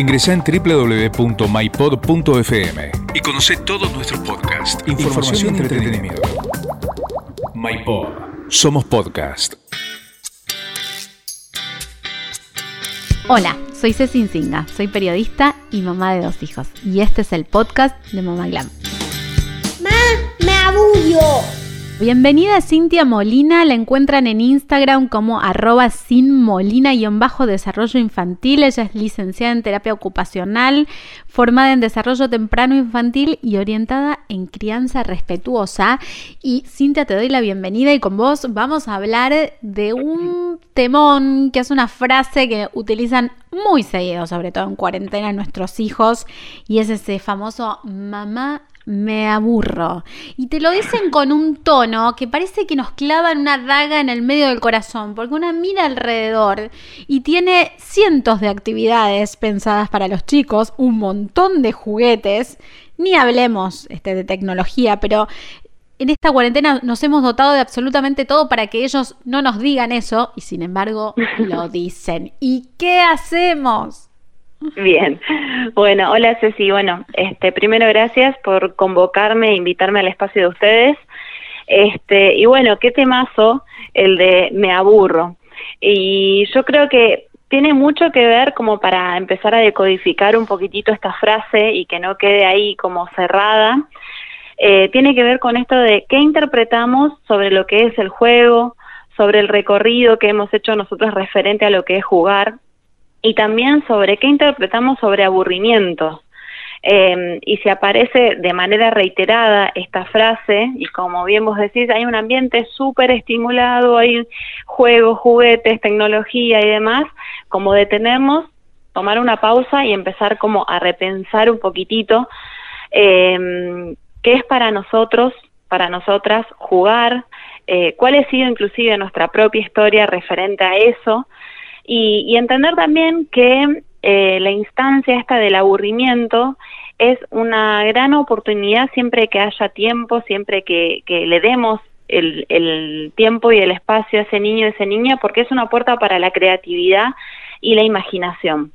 Ingresa en www.mypod.fm y conoce todos nuestros podcasts, información, y entretenimiento. MyPod. Somos podcast. Hola, soy Ceci Singa, soy periodista y mamá de dos hijos. Y este es el podcast de Mamá Glam. ¡Ma! ¡Me aburro! Bienvenida Cintia Molina, la encuentran en Instagram como arroba sin-molina-desarrollo infantil. Ella es licenciada en terapia ocupacional, formada en desarrollo temprano infantil y orientada en crianza respetuosa. Y Cintia, te doy la bienvenida y con vos vamos a hablar de un temón que es una frase que utilizan muy seguido, sobre todo en cuarentena, nuestros hijos, y es ese famoso mamá me aburro. Y te lo dicen con un tono que parece que nos clavan una daga en el medio del corazón, porque una mira alrededor y tiene cientos de actividades pensadas para los chicos, un montón de juguetes, ni hablemos este, de tecnología, pero en esta cuarentena nos hemos dotado de absolutamente todo para que ellos no nos digan eso y sin embargo lo dicen. ¿Y qué hacemos? Bien, bueno, hola Ceci, bueno, este, primero gracias por convocarme e invitarme al espacio de ustedes. Este, y bueno, qué temazo el de me aburro. Y yo creo que tiene mucho que ver como para empezar a decodificar un poquitito esta frase y que no quede ahí como cerrada. Eh, tiene que ver con esto de qué interpretamos sobre lo que es el juego, sobre el recorrido que hemos hecho nosotros referente a lo que es jugar y también sobre qué interpretamos sobre aburrimiento. Eh, y si aparece de manera reiterada esta frase, y como bien vos decís, hay un ambiente súper estimulado, hay juegos, juguetes, tecnología y demás, como detenernos, tomar una pausa y empezar como a repensar un poquitito eh, qué es para nosotros, para nosotras jugar, eh, cuál ha sido inclusive nuestra propia historia referente a eso, y, entender también que eh, la instancia esta del aburrimiento es una gran oportunidad siempre que haya tiempo, siempre que, le demos el, tiempo y el espacio a ese niño y esa niña, porque es una puerta para la creatividad y la imaginación.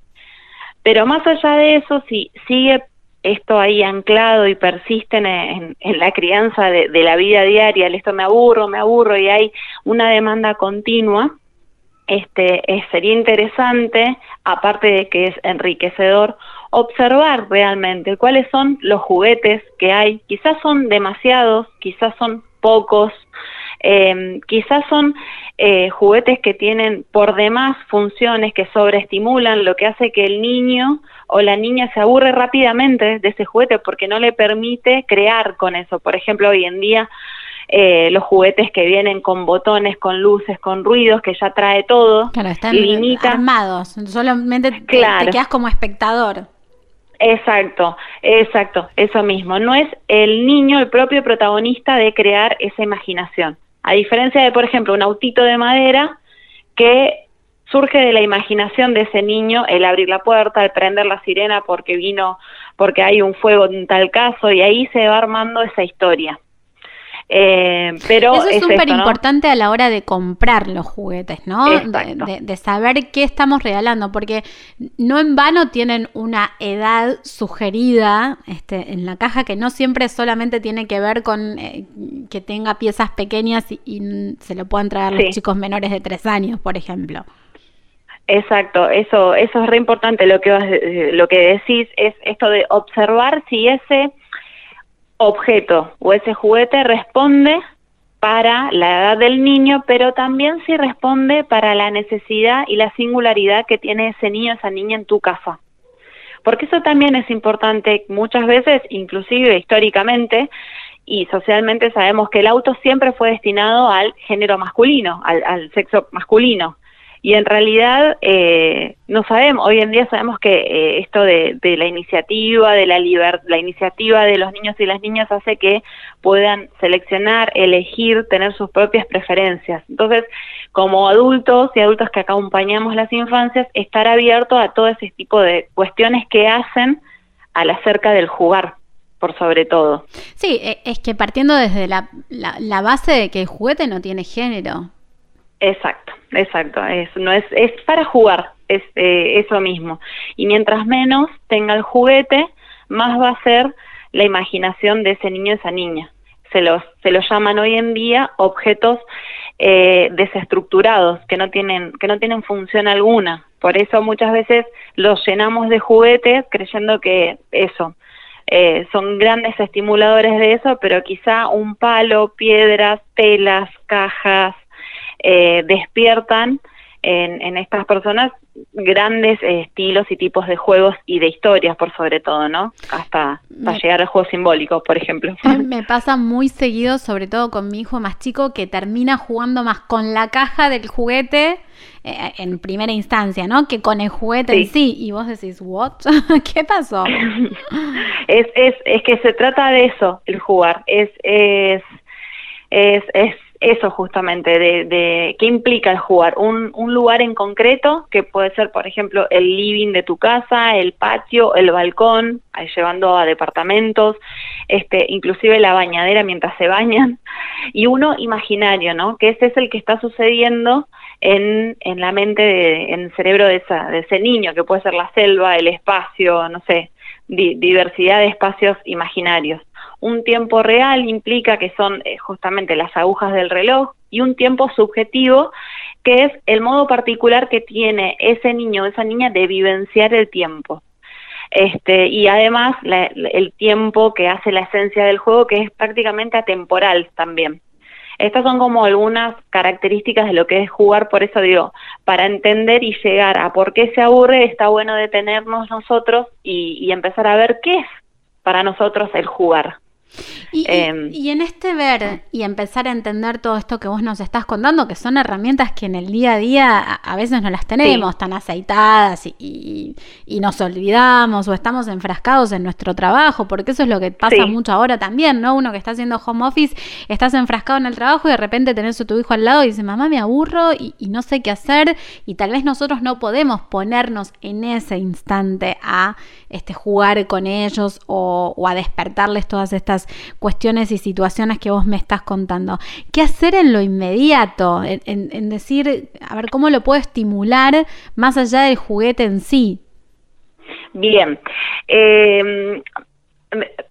Pero más allá de eso, si sigue esto ahí anclado y persiste en, la crianza de, la vida diaria, esto me aburro, me aburro y hay una demanda continua, este, sería interesante, aparte de que es enriquecedor, observar realmente cuáles son los juguetes que hay. Quizás son demasiados, quizás son pocos, eh, quizás son eh, juguetes que tienen por demás funciones que sobreestimulan, lo que hace que el niño o la niña se aburre rápidamente de ese juguete porque no le permite crear con eso. Por ejemplo, hoy en día eh, los juguetes que vienen con botones, con luces, con ruidos, que ya trae todo. Claro, están armados, solamente te, te quedas como espectador. Exacto, exacto, eso mismo. No es el niño el propio protagonista de crear esa imaginación. A diferencia de, por ejemplo, un autito de madera que surge de la imaginación de ese niño el abrir la puerta, el prender la sirena porque vino, porque hay un fuego en tal caso, y ahí se va armando esa historia. Eh, pero Eso es súper importante a la hora de comprar los juguetes, ¿no? De, saber qué estamos regalando, porque no en vano tienen una edad sugerida este, en la caja que no siempre solamente tiene que ver con eh, que tenga piezas pequeñas y, se lo puedan traer los chicos menores de tres años, por ejemplo. Exacto, eso, eso es re importante lo que, eh, lo que decís, es esto de observar si ese objeto o ese juguete responde para la edad del niño, pero también si responde para la necesidad y la singularidad que tiene ese niño, esa niña en tu casa. Porque eso también es importante muchas veces, inclusive históricamente y socialmente sabemos que el auto siempre fue destinado al género masculino, al, al sexo masculino y en realidad eh, no sabemos, hoy en día sabemos que eh, esto de, la iniciativa, de la, la iniciativa de los niños y las niñas hace que puedan seleccionar, elegir, tener sus propias preferencias. Entonces, como adultos y adultos que acompañamos las infancias, estar abierto a todo ese tipo de cuestiones que hacen a la cerca del jugar por sobre todo. Sí, e, es que partiendo desde la, la base de que el juguete no tiene género, Exacto, exacto. Es, no es, es para jugar, es eh, eso mismo. Y mientras menos tenga el juguete, más va a ser la imaginación de ese niño esa niña. Se los, se los llaman hoy en día objetos eh, desestructurados, que no, tienen, que no tienen función alguna. Por eso muchas veces los llenamos de juguetes creyendo que eso, eh, son grandes estimuladores de eso, pero quizá un palo, piedras, telas, cajas, eh, despiertan en, estas personas grandes estilos y tipos de juegos y de historias por sobre todo, ¿no? Hasta, llegar al juego simbólico, por ejemplo. Me pasa muy seguido, sobre todo con mi hijo más chico, que termina jugando más con la caja del juguete eh, en primera instancia, ¿no? Que con el juguete en sí. Y vos decís, ¿what? ¿Qué pasó? es, es, es que se trata de eso, el jugar. Es, es, es, es eso justamente, de, de qué implica el jugar. Un, un lugar en concreto, que puede ser, por ejemplo, el living de tu casa, el patio, el balcón, llevando a departamentos, este, inclusive la bañadera mientras se bañan, y uno imaginario, ¿no? Que ese es el que está sucediendo en, en la mente, de, en el cerebro de, esa, de ese niño, que puede ser la selva, el espacio, no sé, diversidad de espacios imaginarios. Un tiempo real implica que son eh, justamente las agujas del reloj y un tiempo subjetivo que es el modo particular que tiene ese niño o esa niña de vivenciar el tiempo. Este, y además el tiempo que hace la esencia del juego, que es prácticamente atemporal también. Estas son como algunas características de lo que es jugar, por eso digo, para entender y llegar a por qué se aburre, está bueno detenernos nosotros y, y empezar a ver qué es para nosotros el jugar. Em, y, en este ver y empezar a entender todo esto que vos nos estás contando, que son herramientas que en el día a día a, veces no las tenemos tan aceitadas y, nos olvidamos o estamos enfrascados en nuestro trabajo, porque eso es lo que pasa mucho ahora también, ¿no? Uno que está haciendo home office, estás enfrascado en el trabajo y de repente tenés a tu hijo al lado y dice, mamá, me aburro y, no sé qué hacer y tal vez nosotros no podemos ponernos en ese instante a este, jugar con ellos o a despertarles todas estas cuestiones y situaciones que vos me estás contando. ¿Qué hacer en lo inmediato? En, decir, a ver, ¿cómo lo puedo estimular más allá del juguete en sí? Bien. Em,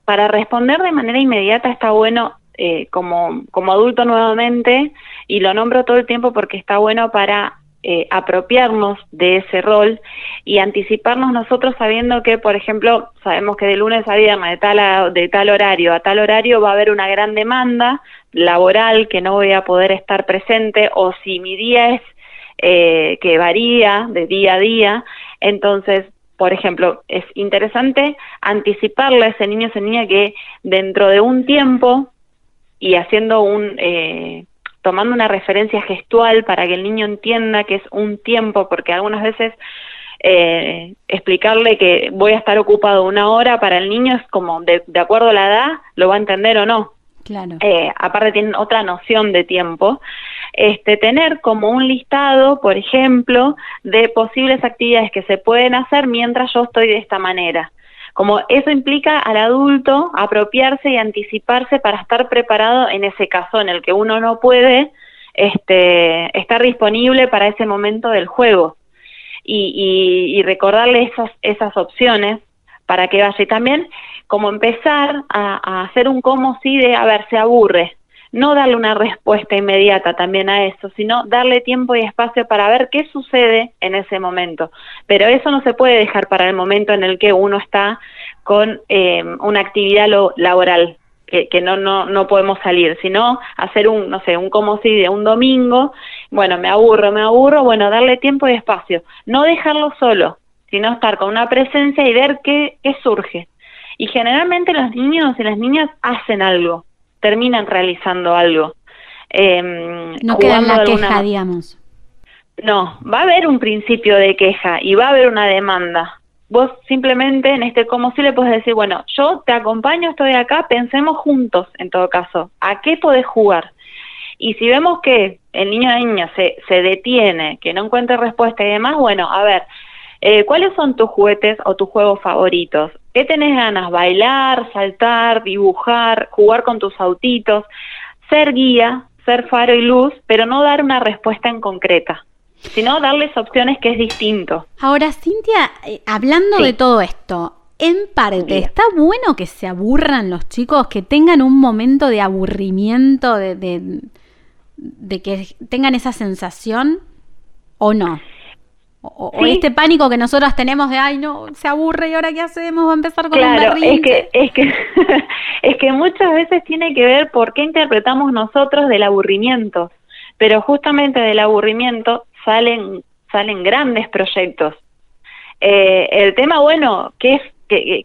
para responder de manera inmediata está bueno eh, como, como adulto nuevamente, y lo nombro todo el tiempo porque está bueno para eh, apropiarnos de ese rol y anticiparnos nosotros sabiendo que, por ejemplo, sabemos que de lunes a viernes, de tal, de tal horario a tal horario va a haber una gran demanda laboral que no voy a poder estar presente o si mi día es eh, que varía de día a día, entonces por ejemplo, es interesante anticiparle a ese niño, a esa niña que dentro de un tiempo y haciendo un, eh, tomando una referencia gestual para que el niño entienda que es un tiempo, porque algunas veces eh, explicarle que voy a estar ocupado una hora para el niño es como, de, acuerdo a la edad, lo va a entender o no. Claro. Eh, aparte tienen otra noción de tiempo. Este, tener como un listado, por ejemplo, de posibles actividades que se pueden hacer mientras yo estoy de esta manera. Como eso implica al adulto apropiarse y anticiparse para estar preparado en ese caso en el que uno no puede este, estar disponible para ese momento del juego y, recordarle esas, opciones para que vaya. Y también como empezar a, a hacer un como si de, a ver, se aburre, no darle una respuesta inmediata también a eso, sino darle tiempo y espacio para ver qué sucede en ese momento. Pero eso no se puede dejar para el momento en el que uno está con eh, una actividad laboral que, que, no, no, no podemos salir, sino hacer un, no sé, un como si de un domingo, bueno, me aburro, me aburro, bueno, darle tiempo y espacio, no dejarlo solo, sino estar con una presencia y ver qué, qué surge. Y generalmente los niños y las niñas hacen algo, terminan realizando algo. Eh, no queda la queja, digamos. No, va a haber un principio de queja y va a haber una demanda. Vos simplemente en este como si le puedes decir, bueno, yo te acompaño, estoy acá, pensemos juntos en todo caso, ¿a qué podés jugar? Y si vemos que el niño o niña se, se detiene, que no encuentra respuesta y demás, bueno, a ver, eh, ¿cuáles son tus juguetes o tus juegos favoritos? ¿Qué tenés ganas? Bailar, saltar, dibujar, jugar con tus autitos, ser guía, ser faro y luz, pero no dar una respuesta en concreta. sino darles opciones que es distinto. Ahora, Cintia, eh, hablando de todo esto, en parte, ¿está bueno que se aburran los chicos, que tengan un momento de aburrimiento, de, de, que tengan esa sensación o no? O, este pánico que nosotros tenemos de, ay, no, se aburre y ahora qué hacemos, va a empezar con claro, un es que, es que, es que muchas veces tiene que ver por qué interpretamos nosotros del aburrimiento, pero justamente del aburrimiento salen, salen grandes proyectos. Eh, el tema, bueno, ¿qué, es,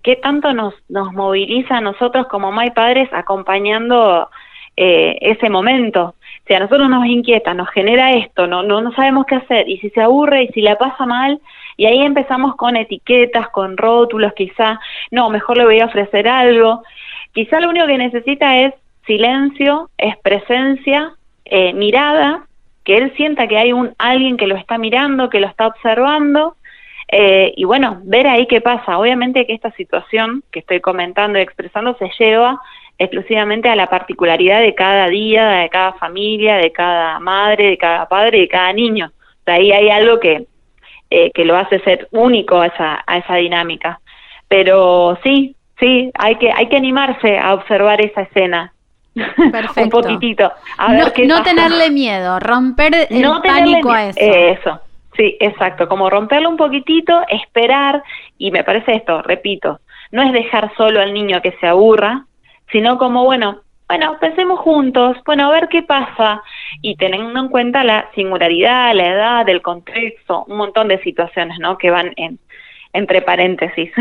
qué, tanto nos, nos moviliza a nosotros como May Padres acompañando eh, ese momento? Si a nosotros nos inquieta, nos genera esto, no, no, no sabemos qué hacer, y si se aburre y si la pasa mal, y ahí empezamos con etiquetas, con rótulos, quizá, no, mejor le voy a ofrecer algo. Quizá lo único que necesita es silencio, es presencia, eh, mirada que él sienta que hay un alguien que lo está mirando, que lo está observando, eh, y bueno, ver ahí qué pasa. Obviamente que esta situación que estoy comentando y expresando se lleva exclusivamente a la particularidad de cada día, de cada familia, de cada madre, de cada padre, de cada niño. De ahí hay algo que, eh, que lo hace ser único a esa, a esa dinámica. Pero sí, sí, hay que, hay que animarse a observar esa escena, Perfecto. un poquitito. no, tenerle miedo, romper el pánico a eso. Eso, sí, exacto. Como romperlo un poquitito, esperar, y me parece esto, repito, no es dejar solo al niño que se aburra, sino como, bueno, bueno, pensemos juntos, bueno, a ver qué pasa, y teniendo en cuenta la singularidad, la edad, el contexto, un montón de situaciones, ¿no? Que van en, entre paréntesis.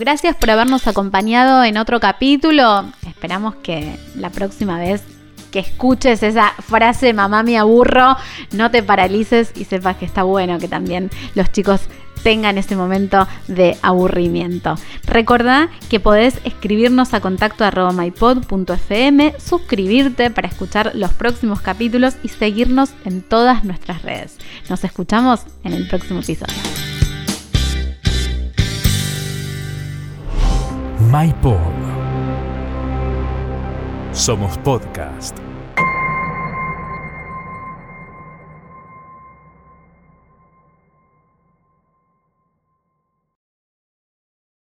Gracias por habernos acompañado en otro capítulo. Esperamos que la próxima vez que escuches esa frase mamá me aburro, no te paralices y sepas que está bueno que también los chicos tengan ese momento de aburrimiento. Recordá que podés escribirnos a contacto arroba mypod.fm, suscribirte para escuchar los próximos capítulos y seguirnos en todas nuestras redes. Nos escuchamos en el próximo episodio. MyPod. Somos podcast.